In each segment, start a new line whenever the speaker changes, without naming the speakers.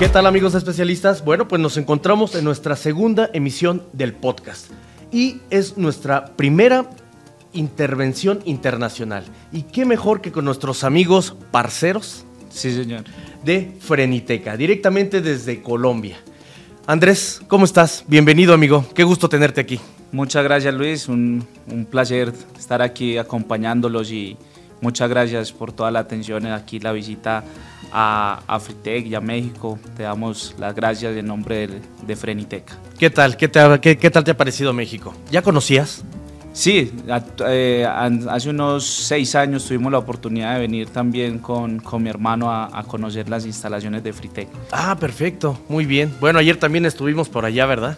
¿Qué tal amigos especialistas? Bueno, pues nos encontramos en nuestra segunda emisión del podcast y es nuestra primera intervención internacional. Y qué mejor que con nuestros amigos parceros.
Sí, señor.
De Freniteca, directamente desde Colombia. Andrés, ¿cómo estás? Bienvenido, amigo. Qué gusto tenerte aquí.
Muchas gracias, Luis. Un, un placer estar aquí acompañándolos y muchas gracias por toda la atención aquí, la visita a Afritec y a México. Te damos las gracias en nombre de, de Freniteca.
¿Qué tal? ¿Qué, te, qué, ¿Qué tal te ha parecido México? ¿Ya conocías?
Sí, eh, hace unos seis años tuvimos la oportunidad de venir también con, con mi hermano a, a, conocer las instalaciones de Fritec.
Ah, perfecto, muy bien. Bueno, ayer también estuvimos por allá, ¿verdad?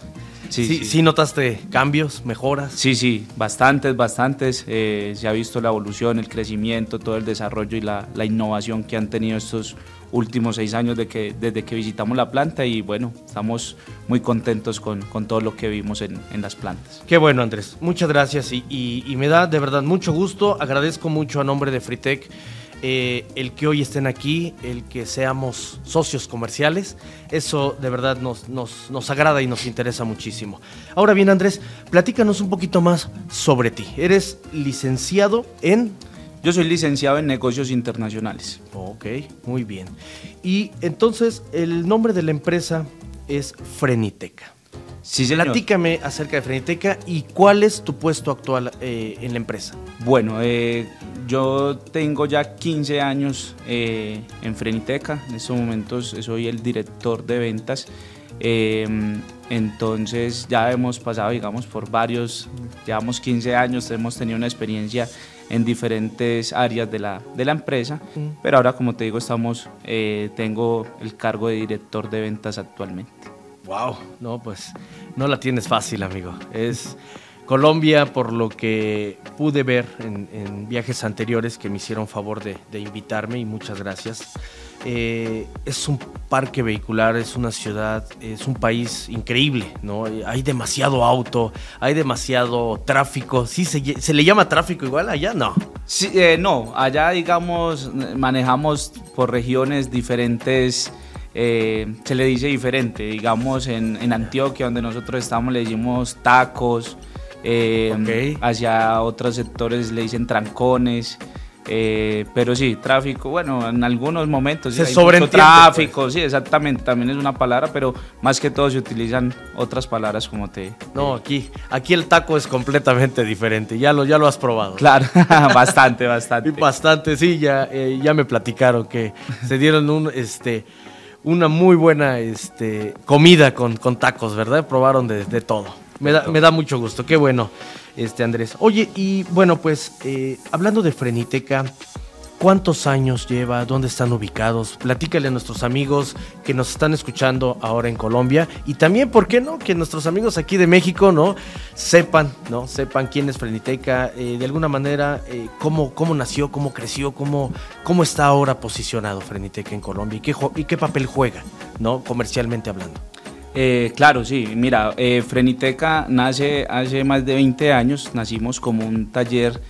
Sí, sí, sí. notaste cambios, mejoras?
Sí, sí, bastantes, bastantes. Eh, se ha visto la evolución, el crecimiento, todo el desarrollo y la, la innovación que han tenido estos últimos seis años de que, desde que visitamos la planta y bueno, estamos muy contentos con, con todo lo que vimos en, en, las plantas.
Qué bueno Andrés, muchas gracias y, y, y, me da de verdad mucho gusto, agradezco mucho a nombre de Fritec eh, el que hoy estén aquí, el que seamos socios comerciales, eso de verdad nos, nos, nos agrada y nos interesa muchísimo. Ahora bien Andrés, platícanos un poquito más sobre ti. Eres licenciado en...
Yo soy licenciado en negocios internacionales.
Ok, muy bien. Y entonces el nombre de la empresa es Freniteca.
Sí, señor.
Platícame acerca de Freniteca y cuál es tu puesto actual eh, en la empresa.
Bueno, eh, yo tengo ya 15 años eh, en Freniteca. En estos momentos soy el director de ventas. entonces ya hemos pasado, digamos, por varios, llevamos 15 años, hemos tenido una experiencia en diferentes áreas de la, de la empresa, mm. pero ahora como te digo, estamos, tengo el cargo de director de ventas actualmente.
Wow, no, pues no la tienes fácil, amigo. Es Colombia, por lo que pude ver en, en viajes anteriores que me hicieron favor de, de invitarme y muchas gracias. Eh, es un parque vehicular, es una ciudad, es un país increíble, ¿no? Hay demasiado auto, hay demasiado tráfico. ¿Sí se, se le llama tráfico igual allá? No.
Sí, eh, no, allá digamos manejamos por regiones diferentes. Eh, se le dice diferente, digamos en, en, Antioquia donde nosotros estamos le decimos tacos, eh, okay. hacia otros sectores le dicen trancones, eh, pero sí, tráfico, bueno, en algunos momentos
se sí, sobre
tráfico, pues. sí, exactamente, también es una palabra, pero más que todo se utilizan otras palabras como te...
No, aquí, aquí el taco es completamente diferente, ya lo, ya lo has probado.
Claro, bastante, bastante.
bastante, sí, ya, eh, ya me platicaron que se dieron un, este, una muy buena este, comida con, con tacos, ¿verdad? Probaron de, de todo. Me da, me da, mucho gusto, qué bueno, este Andrés. Oye, y bueno, pues eh, hablando de Freniteca, ¿cuántos años lleva? ¿Dónde están ubicados? Platícale a nuestros amigos que nos están escuchando ahora en Colombia y también, ¿por qué no? Que nuestros amigos aquí de México, ¿no? Sepan, ¿no? Sepan quién es Freniteca, eh, de alguna manera, eh, cómo, cómo nació, cómo creció, cómo, cómo está ahora posicionado Freniteca en Colombia y qué, papel juega, ¿no? Comercialmente hablando.
Eh, claro, sí. Mira, Freniteca nace hace más de 20 años. Nacimos como un taller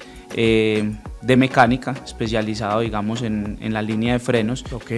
de mecánica especializado, digamos, en, en, la línea de frenos.
Ok.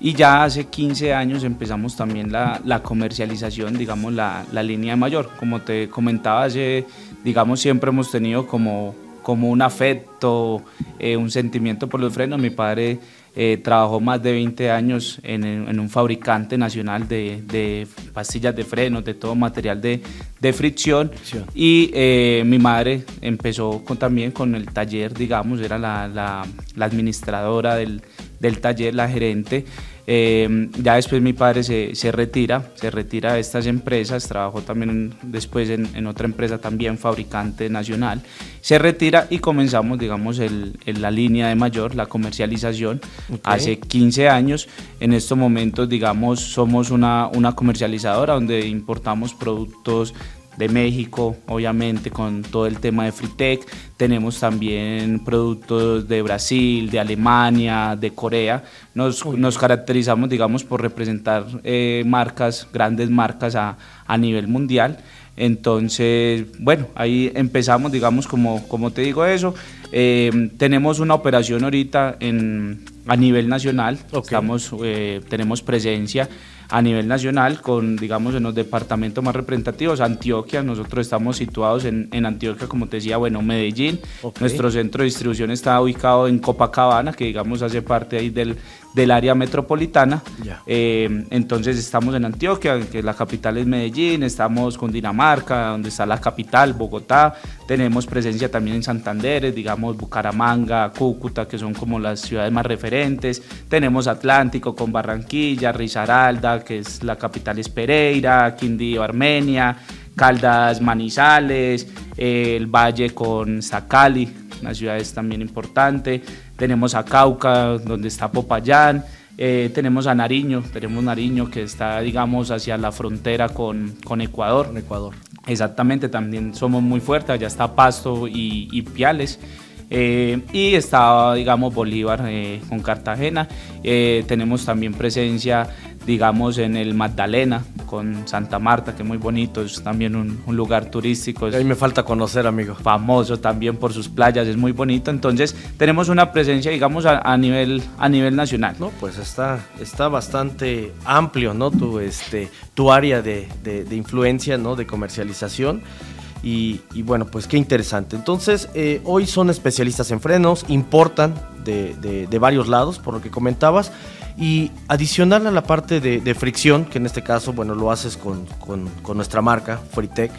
y ya hace 15 años empezamos también la, la comercialización, digamos, la, la, línea de mayor. Como te comentaba, hace, digamos, siempre hemos tenido como, como un afecto, un sentimiento por los frenos. Mi padre eh, trabajó más de 20 años en, en un fabricante nacional de, de, pastillas de frenos, de todo material de, de fricción. Sí. Y eh, mi madre empezó con, también con el taller, digamos, era la, la, la administradora del, del, taller, la gerente. Eh, ya después mi padre se, se, retira, se retira de estas empresas, trabajó también en, después en, en, otra empresa también fabricante nacional, se retira y comenzamos, digamos, el, el, la línea de mayor, la comercialización, okay. hace 15 años. En estos momentos, digamos, somos una, una comercializadora donde importamos productos de México, obviamente con todo el tema de Fritec. Tenemos también productos de Brasil, de Alemania, de Corea. Nos, nos caracterizamos, digamos, por representar eh, marcas, grandes marcas a, a nivel mundial. Entonces, bueno, ahí empezamos, digamos, como, como te digo eso. Eh, tenemos una operación ahorita en, a nivel nacional, Estamos, eh, tenemos presencia a nivel nacional con, digamos, en los departamentos más representativos, Antioquia, nosotros estamos situados en, en Antioquia, como te decía, bueno, Medellín, nuestro centro de distribución está ubicado en Copacabana, que digamos hace parte ahí del, del área metropolitana. Eh, entonces estamos en Antioquia, que la capital es Medellín, estamos con Dinamarca, donde está la capital, Bogotá, tenemos presencia también en Santander, digamos Bucaramanga, Cúcuta, que son como las ciudades más referentes, tenemos Atlántico con Barranquilla, Risaralda, que es la capital es Pereira, Quindío, Armenia, Caldas, Manizales, el Valle con Zacali, una ciudad es también importante, tenemos a Cauca, donde está Popayán, eh, tenemos a Nariño, tenemos Nariño que está, digamos, hacia la frontera con, con Ecuador.
Ecuador.
Exactamente, también somos muy fuertes, allá está Pasto y, y Piales. Eh, y está, digamos, Bolívar eh, con Cartagena. tenemos también presencia digamos, en el Magdalena con Santa Marta, que es muy bonito, es también un, lugar turístico.
Ahí me falta conocer, amigo.
Famoso también por sus playas, es muy bonito. Entonces, tenemos una presencia, digamos, a, nivel, a nivel nacional.
No, pues está, está bastante amplio, ¿no? Tu, este, tu área de, de, influencia, ¿no? De comercialización. Y, bueno, pues qué interesante. Entonces, eh, hoy son especialistas en frenos, importan de, de, varios lados, por lo que comentabas. Y adicional a la parte de, fricción, que en este caso, bueno, lo haces con, nuestra marca, Fritec,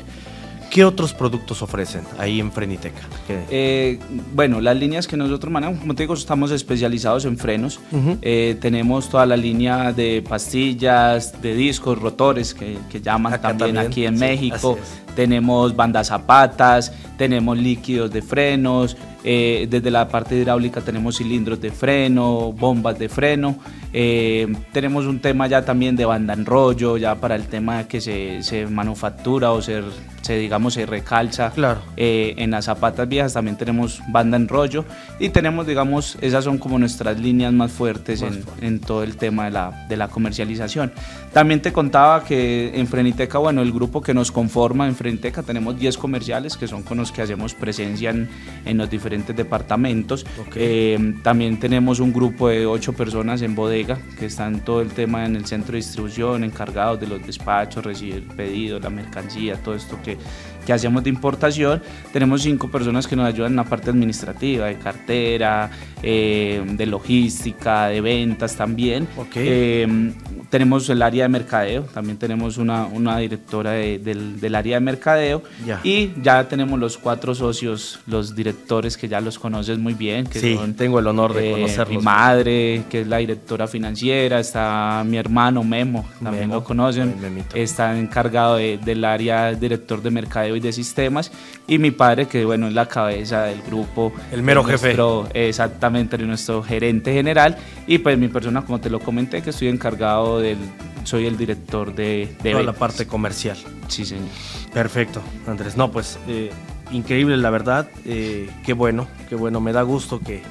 ¿qué otros productos ofrecen ahí en Freniteca?
Eh, bueno, las líneas que nosotros manejamos, como te digo, estamos especializados en frenos. Eh, tenemos toda la línea de pastillas, de discos, rotores, que, llaman también, aquí en México. Tenemos bandas zapatas, tenemos líquidos de frenos, eh, desde la parte hidráulica tenemos cilindros de freno, bombas de freno. Eh, tenemos un tema ya también de banda en rollo, ya para el tema que se, se manufactura o se, se, digamos, se recalza
claro.
Eh, en las zapatas viejas. También tenemos banda en rollo y tenemos, digamos, esas son como nuestras líneas más fuertes en, en, todo el tema de la, de la comercialización. También te contaba que en Freniteca, bueno, el grupo que nos conforma en Freniteca tenemos 10 comerciales que son con los que hacemos presencia en, en los diferentes departamentos. Eh, también tenemos un grupo de 8 personas en bodega que están todo el tema en el centro de distribución, encargados de los despachos, recibir pedidos, la mercancía, todo esto que, que hacemos de importación. Tenemos cinco personas que nos ayudan en la parte administrativa, de cartera, eh, de logística, de ventas también. Eh, tenemos el área de mercadeo, también tenemos una, una directora del, del, área de mercadeo y ya tenemos los cuatro socios, los directores que ya los conoces muy bien. Que
sí, tengo el honor de
eh,
conocerlos.
Mi madre, que es la directora financiera, está mi hermano Memo, también lo conocen, está encargado del área director de mercadeo y de sistemas y mi padre que bueno es la cabeza del grupo.
El mero jefe.
Exactamente, nuestro gerente general y pues mi persona como te lo comenté que estoy encargado de soy el director de, de
Toda la parte comercial.
Sí, señor.
Perfecto, Andrés. No, pues eh, increíble la verdad. Eh, qué bueno, qué bueno. Me da gusto que,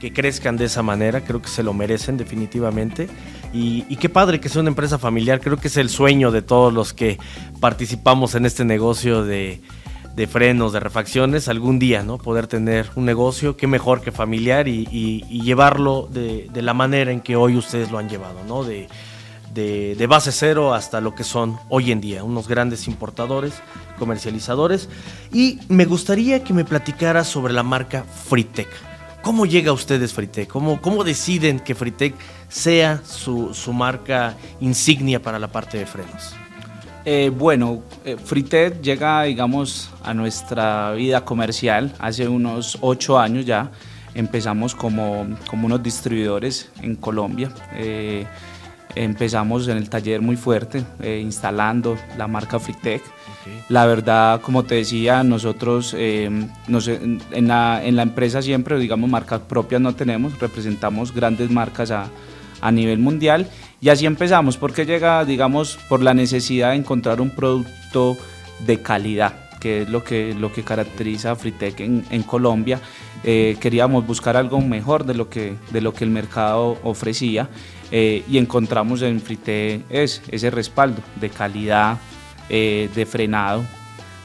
que, crezcan de esa manera. Creo que se lo merecen definitivamente. Y, y, qué padre que sea una empresa familiar. Creo que es el sueño de todos los que participamos en este negocio de de frenos, de refacciones, algún día, ¿no? Poder tener un negocio, qué mejor que familiar y, llevarlo de, de, la manera en que hoy ustedes lo han llevado, ¿no? De, de, base cero hasta lo que son hoy en día, unos grandes importadores, comercializadores. Y me gustaría que me platicara sobre la marca Fritec. ¿Cómo llega a ustedes Fritec? ¿Cómo, ¿Cómo deciden que Fritec sea su, su marca insignia para la parte de frenos?
Eh, bueno, eh, Fritec llega, digamos, a nuestra vida comercial hace unos ocho años ya. Empezamos como, como unos distribuidores en Colombia. Eh, Empezamos en el taller muy fuerte, eh, instalando la marca Fritec. La verdad, como te decía, nosotros eh, en, la, en, la, empresa siempre, digamos, marcas propias no tenemos, representamos grandes marcas a, a nivel mundial. Y así empezamos, porque llega, digamos, por la necesidad de encontrar un producto de calidad que es lo que, lo que caracteriza a Fritec en, en Colombia. Eh, queríamos buscar algo mejor de lo que, de lo que el mercado ofrecía eh, y encontramos en Frite ese respaldo de calidad, eh, de frenado,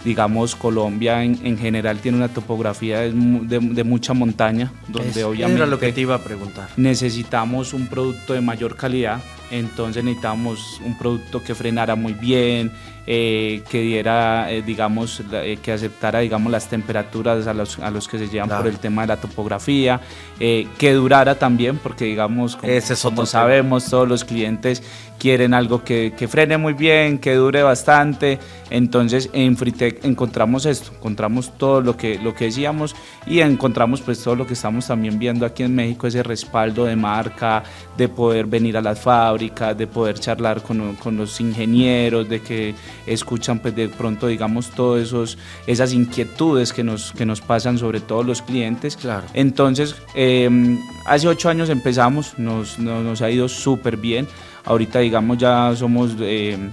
digamos, Colombia en, general tiene una topografía de, mucha montaña, donde obviamente
lo que te iba a preguntar.
necesitamos un producto de mayor calidad, entonces necesitamos un producto que frenara muy bien, eh, que diera, eh, digamos, eh, que aceptara, digamos, las temperaturas a los, a los que se llevan por el tema de la topografía, que durara también, porque, digamos, como, sabemos, todos los clientes quieren algo que, que, frene muy bien, que dure bastante. Entonces, en Fritec encontramos esto, encontramos todo lo que, lo que decíamos y encontramos pues todo lo que estamos también viendo aquí en México, ese respaldo de marca, de poder venir a las fábricas, de poder charlar con, con los ingenieros, de que escuchan pues de pronto digamos todas esos esas inquietudes que nos, que nos pasan sobre todos los clientes.
Claro.
Entonces, em, hace ocho años empezamos, nos, nos, ha ido súper bien. Ahorita digamos ya somos... Em,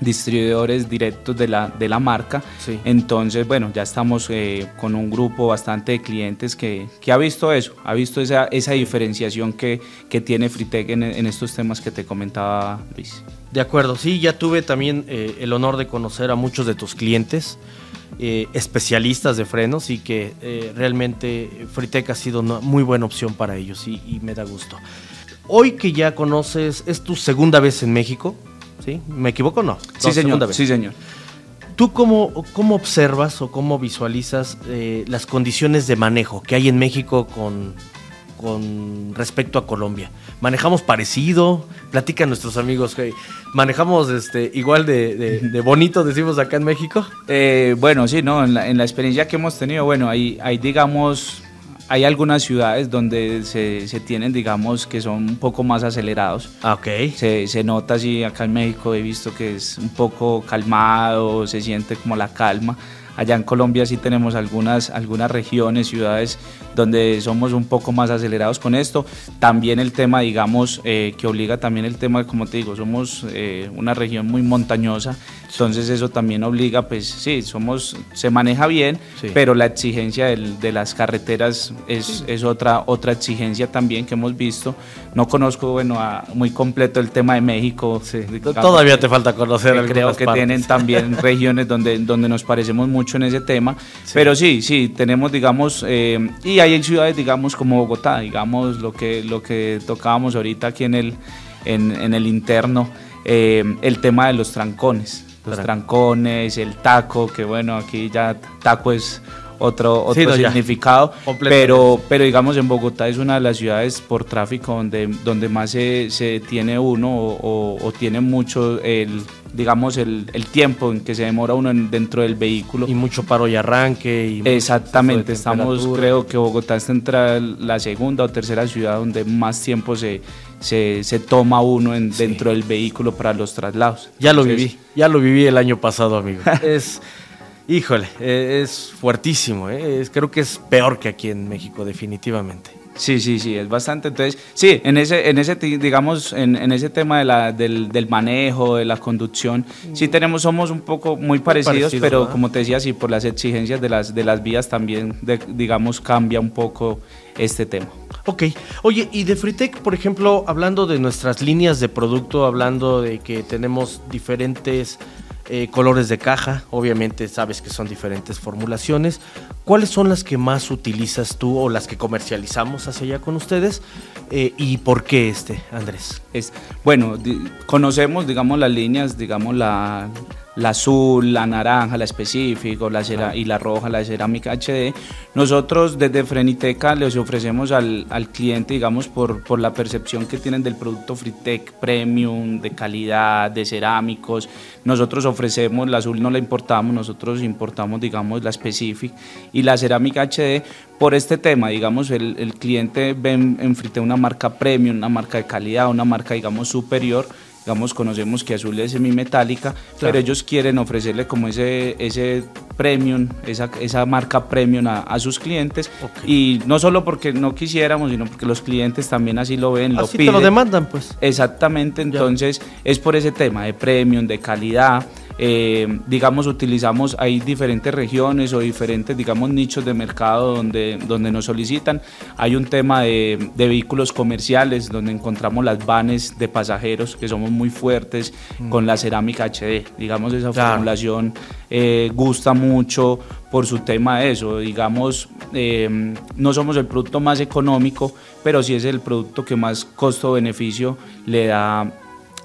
distribuidores directos de la, de la marca. Entonces, bueno, ya estamos eh, con un grupo bastante de clientes que, que, ha visto eso, ha visto esa, esa diferenciación que, que tiene Fritec en, en, estos temas que te comentaba Luis.
De acuerdo, sí, ya tuve también eh, el honor de conocer a muchos de tus clientes, eh, especialistas de frenos y que eh, realmente Fritec ha sido una muy buena opción para ellos y, me da gusto. Hoy que ya conoces, es tu segunda vez en México, ¿sí? ¿Me equivoco o no?
Sí, señor. Sí, señor.
¿Tú cómo, cómo observas o cómo visualizas las condiciones de manejo que hay en México con, con respecto a Colombia? ¿Manejamos parecido? Platica a nuestros amigos que manejamos este, igual de, bonito, decimos acá en México.
Eh, bueno, sí, no, en la, experiencia que hemos tenido, bueno, hay, hay digamos, hay algunas ciudades donde se, se, tienen, digamos, que son un poco más acelerados.
Ah, ok.
Se, se nota así, acá en México he visto que es un poco calmado, se siente como la calma. Allá en Colombia sí tenemos algunas, algunas regiones, ciudades donde somos un poco más acelerados con esto. También el tema, digamos, eh, que obliga también el tema, como te digo, somos eh, una región muy montañosa, entonces eso también obliga, pues sí, somos, se maneja bien, pero la exigencia de las carreteras es, es, otra, otra exigencia también que hemos visto. No conozco, bueno, muy completo el tema de México.
Todavía te falta conocer.
Creo que tienen también regiones donde, donde nos parecemos mucho en ese tema, pero sí, sí, tenemos, digamos, eh, y hay en ciudades, digamos, como Bogotá, digamos, lo que, lo que tocábamos ahorita aquí en el, en, el interno, eh, el tema de los trancones, los trancones, el taco, que bueno, aquí ya taco es otro, otro significado, pero, pero digamos en Bogotá es una de las ciudades por tráfico donde, donde más se, se tiene uno o, o tiene mucho el digamos, el, el, tiempo en que se demora uno dentro del vehículo.
Y mucho paro y arranque.
Y Exactamente, estamos, creo que Bogotá está entre la segunda o tercera ciudad donde más tiempo se, se, se toma uno en, dentro del vehículo para los traslados.
Ya lo viví, ya lo viví el año pasado, amigo. es, híjole, e, es fuertísimo, ¿eh? creo que es peor que aquí en México, definitivamente.
Sí, sí, sí, es bastante. Entonces, sí, en ese, en ese digamos, en, en ese tema de la, del, del, manejo, de la conducción, sí tenemos, somos un poco muy parecidos, pero como te decía, sí, por las exigencias de las, de las vías también, digamos, cambia un poco este tema.
Ok, oye, y de Fritec, por ejemplo, hablando de nuestras líneas de producto, hablando de que tenemos diferentes eh, colores de caja, obviamente sabes que son diferentes formulaciones. ¿Cuáles son las que más utilizas tú o las que comercializamos hacia allá con ustedes? Eh, ¿Y por qué este, Andrés?
Es, bueno, conocemos, digamos, las líneas, digamos, la, la azul, la naranja, la específico, la y la roja, la cerámica HD. Nosotros desde Freniteca les ofrecemos al, al cliente, digamos, por, por, la percepción que tienen del producto Fritec Premium, de calidad, de cerámicos. Nosotros ofrecemos, la azul no la importamos, nosotros importamos, digamos, la Specific y la cerámica HD por este tema, digamos, el, el cliente ve en, en Fritec una marca premium, una marca de calidad, una marca, digamos, superior digamos, conocemos que Azul es semimetálica, pero ellos quieren ofrecerle como ese, ese premium, esa, esa marca premium a, sus clientes. Y no solo porque no quisiéramos, sino porque los clientes también así lo ven, lo piden.
lo demandan, pues.
Exactamente, entonces es por ese tema de premium, de calidad. Eh, digamos, utilizamos, hay diferentes regiones o diferentes, digamos, nichos de mercado donde, donde nos solicitan. Hay un tema de, vehículos comerciales donde encontramos las vanes de pasajeros que somos muy fuertes mm. con la cerámica HD. Digamos, esa formulación eh, gusta mucho por su tema de eso. Digamos, eh, no somos el producto más económico, pero sí es el producto que más costo-beneficio le da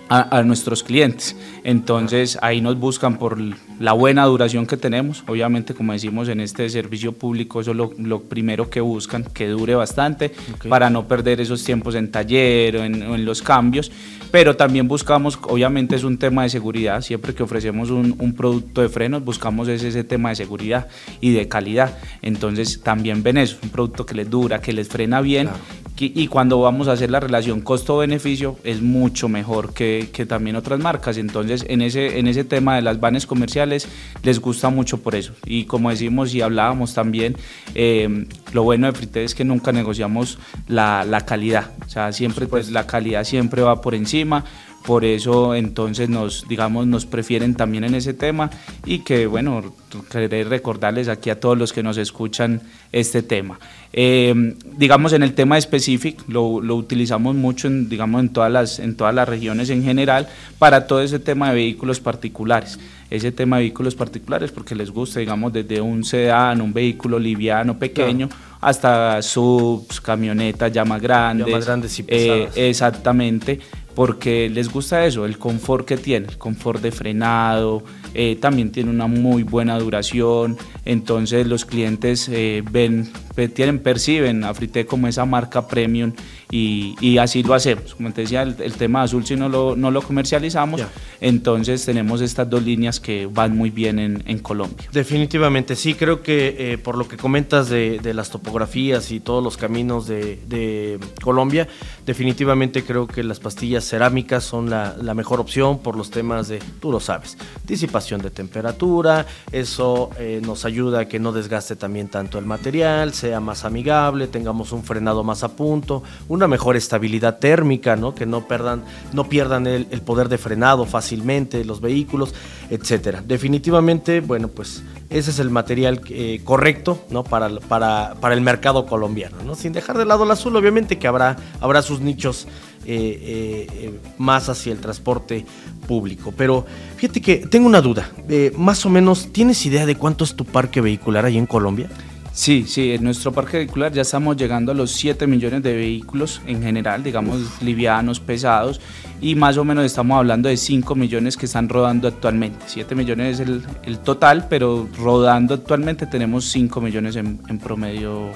a, nuestros clientes. Entonces ahí nos buscan por la buena duración que tenemos. Obviamente, como decimos en este servicio público, eso es lo, primero que buscan, que dure bastante para no perder esos tiempos en taller o en, los cambios. Pero también buscamos, obviamente es un tema de seguridad, siempre que ofrecemos un, producto de frenos, buscamos ese, ese, tema de seguridad y de calidad. Entonces también ven eso, un producto que les dura, que les frena bien y cuando vamos a hacer la relación costo-beneficio es mucho mejor que, que, también otras marcas. Entonces, en ese, en ese tema de las vanes comerciales les gusta mucho por eso. Y como decimos y hablábamos también, eh, lo bueno de Frite es que nunca negociamos la, la calidad. O sea, siempre, pues la calidad siempre va por encima por eso entonces nos digamos nos prefieren también en ese tema y que bueno querer recordarles aquí a todos los que nos escuchan este tema. Eh, digamos en el tema específico lo, lo, utilizamos mucho en, digamos en todas las en todas las regiones en general para todo ese tema de vehículos particulares. Ese tema de vehículos particulares porque les gusta digamos desde un sedán un vehículo liviano pequeño hasta subs camionetas ya más grandes,
ya más grandes. y
eh, exactamente porque les gusta eso, el confort que tiene, el confort de frenado, eh, también tiene una muy buena duración, entonces los clientes eh, ven, tienen, perciben a Frite como esa marca premium y, así lo hacemos. Como te decía, el, tema azul si no lo, no lo comercializamos, entonces tenemos estas dos líneas que van muy bien en, Colombia.
Definitivamente, sí, creo que eh, por lo que comentas de, las topografías y todos los caminos de, Colombia, definitivamente creo que las pastillas cerámicas son la, mejor opción por los temas de, tú lo sabes, disipación de temperatura, eso eh, nos ayuda a que no desgaste también tanto el material, sea más amigable, tengamos un frenado más a punto, una mejor estabilidad térmica, ¿no? que no, perdan, no pierdan el, poder de frenado fácilmente los vehículos, etcétera. Definitivamente, bueno, pues ese es el material eh, correcto ¿no? para, para, para, el mercado colombiano, ¿no? sin dejar de lado el azul, obviamente que habrá, habrá sus nichos eh, más hacia el transporte público. Pero fíjate que tengo una duda. Eh, más o menos, ¿tienes idea de cuánto es tu parque vehicular ahí en Colombia?
Sí, sí, en nuestro parque vehicular ya estamos llegando a los 7 millones de vehículos en general, digamos livianos, pesados, y más o menos estamos hablando de 5 millones que están rodando actualmente. 7 millones es el, total, pero rodando actualmente tenemos 5 millones en, promedio.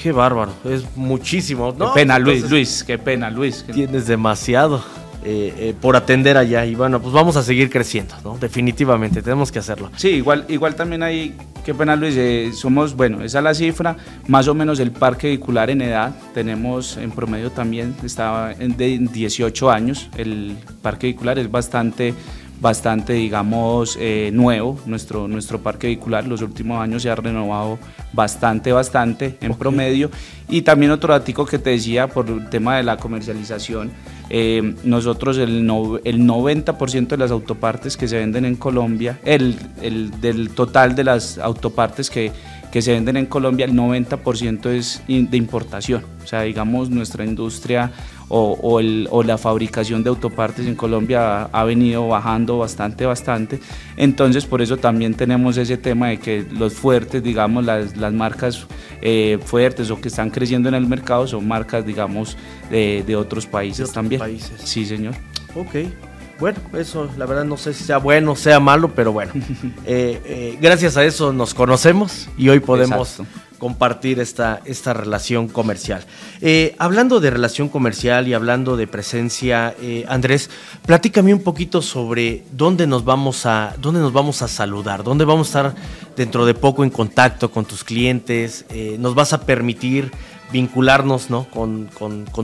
Qué bárbaro, es muchísimo.
qué pena, Luis, Luis, qué pena, Luis.
Tienes demasiado. Eh, eh, por atender allá y bueno, pues vamos a seguir creciendo, ¿no? Definitivamente, tenemos que hacerlo.
Sí, igual, igual también hay, qué pena Luis, eh, somos, bueno, esa es la cifra, más o menos el parque vehicular en edad, tenemos en promedio también, estaba de 18 años, el parque vehicular es bastante bastante, digamos, nuevo. Nuestro, nuestro parque vehicular los últimos años se ha renovado bastante, bastante en promedio. Y también otro dato que te decía por el tema de la comercialización, eh, nosotros el, el 90% de las autopartes que se venden en Colombia, el, el del total de las autopartes que, que se venden en Colombia, el 90% es de importación. O sea, digamos, nuestra industria o, el, o, la fabricación de autopartes en Colombia ha, venido bajando bastante, bastante. Entonces, por eso también tenemos ese tema de que los fuertes, digamos, las, las marcas eh, fuertes o que están creciendo en el mercado son marcas, digamos, de, de otros países también.
Países.
Sí, señor.
Ok. Bueno, eso la verdad no sé si sea bueno o sea malo, pero bueno, eh, eh, gracias a eso nos conocemos y hoy podemos compartir esta, esta relación comercial. Eh, hablando de relación comercial y hablando de presencia, Andrés, platícame un poquito sobre dónde nos vamos a, dónde nos vamos a saludar, dónde vamos a estar dentro de poco en contacto con tus clientes, nos vas a permitir vincularnos ¿no? con,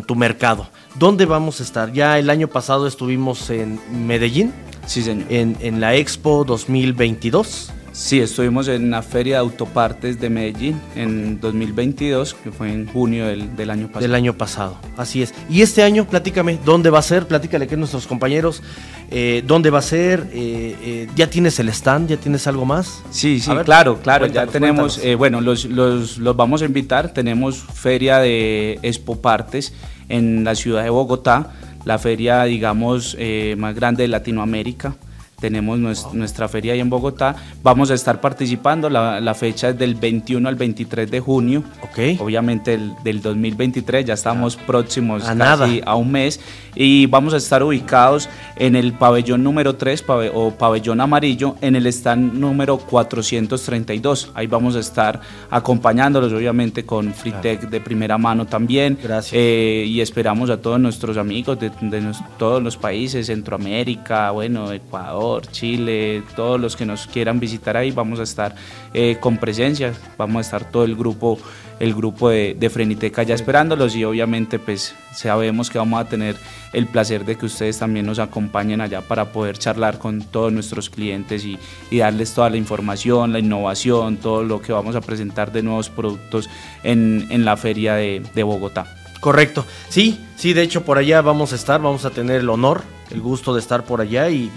tu mercado. ¿Dónde vamos a estar? Ya el año pasado estuvimos en Medellín.
Sí, señor.
En, la Expo 2022.
Sí, estuvimos en la Feria de Autopartes de Medellín en 2022, que fue en junio del, año pasado.
Del año pasado, así es. Y este año, platícame, ¿dónde va a ser? Platícale que nuestros compañeros, eh, ¿dónde va a ser? Eh, eh, ¿Ya tienes el stand? ¿Ya tienes algo más?
Sí, sí, claro, claro. ya tenemos, bueno, los, los, los, vamos a invitar. Tenemos Feria de Expo Partes en la ciudad de Bogotá, la feria, digamos, más grande de Latinoamérica tenemos nuestra, feria ahí en Bogotá. Vamos a estar participando, la, fecha es del 21 al 23 de junio.
Okay.
Obviamente el, del 2023, ya estamos próximos a casi a un mes. Y vamos a estar ubicados en el pabellón número 3 o pabellón amarillo, en el stand número 432. Ahí vamos a estar acompañándolos, obviamente, con Fritec de primera mano también.
Gracias.
Eh, y esperamos a todos nuestros amigos de, de todos los países, Centroamérica, bueno, Ecuador Chile, todos los que nos quieran visitar ahí, vamos a estar eh, con presencia, vamos a estar todo el grupo, el grupo de, Freniteca ya esperándolos y obviamente pues sabemos que vamos a tener el placer de que ustedes también nos acompañen allá para poder charlar con todos nuestros clientes y, darles toda la información, la innovación, todo lo que vamos a presentar de nuevos productos en, la feria de Bogotá.
Correcto. Sí, sí, de hecho por allá vamos a estar, vamos a tener el honor, el gusto de estar por allá y,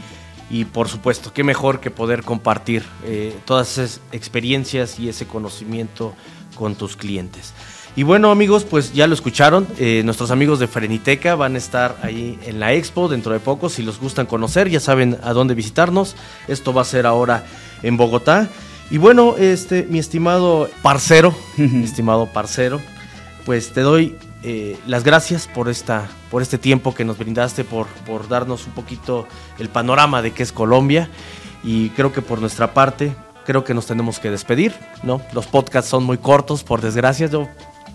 y por supuesto, qué mejor que poder compartir eh, todas esas experiencias y ese conocimiento con tus clientes. Y bueno amigos, pues ya lo escucharon, eh, nuestros amigos de Freniteca van a estar ahí en la expo dentro de poco, si los gustan conocer ya saben a dónde visitarnos, esto va a ser ahora en Bogotá. Y bueno, este, mi estimado parcero, mi estimado parcero, pues te doy eh, las gracias por, esta, por este tiempo que nos brindaste, por, por darnos un poquito el panorama de qué es Colombia. Y creo que por nuestra parte, creo que nos tenemos que despedir, ¿no? Los podcasts son muy cortos, por desgracia. Yo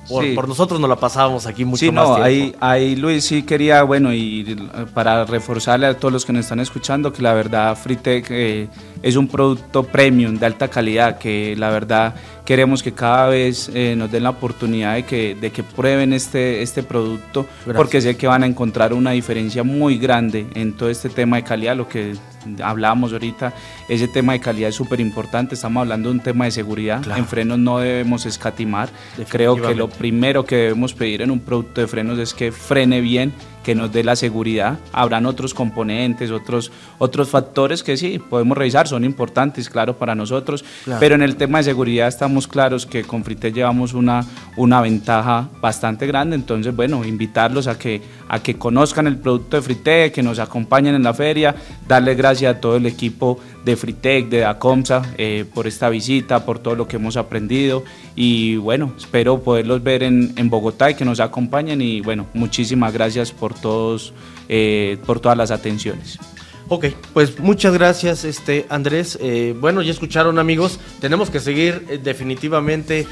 por, nosotros nos la pasábamos aquí mucho sí, más no,
Ahí, ahí Luis sí quería, bueno, y para reforzarle a todos los que nos están escuchando, que la verdad Fritec eh, es un producto premium de alta calidad, que la verdad queremos que cada vez eh, nos den la oportunidad de que, de que prueben este, este producto, porque sé que van a encontrar una diferencia muy grande en todo este tema de calidad, lo que hablábamos ahorita, ese tema de calidad es súper importante, estamos hablando de un tema de seguridad, en frenos no debemos escatimar, creo que lo primero que debemos pedir en un producto de frenos es que frene bien, que nos dé la seguridad. Habrán otros componentes, otros, otros factores que sí, podemos revisar, son importantes, claro, para nosotros, pero en el tema de seguridad estamos claros que con Frite llevamos una, una ventaja bastante grande, entonces, bueno, invitarlos a que, a que conozcan el producto de Frite, que nos acompañen en la feria, darle gracias a todo el equipo de Fritec, de Dacomsa, eh, por esta visita, por todo lo que hemos aprendido y bueno, espero poderlos ver en, en Bogotá y que nos acompañen y bueno, muchísimas gracias por todos, eh, por todas las atenciones.
Ok, pues muchas gracias, este Andrés. Eh, bueno, ya escucharon amigos, tenemos que seguir definitivamente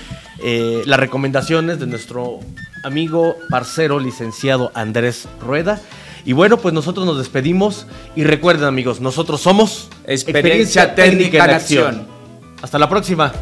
las recomendaciones de nuestro amigo parcero licenciado Andrés Rueda. Y bueno, pues nosotros nos despedimos y recuerden amigos, nosotros somos
Experiencia, Técnica, en acción.
Hasta la próxima.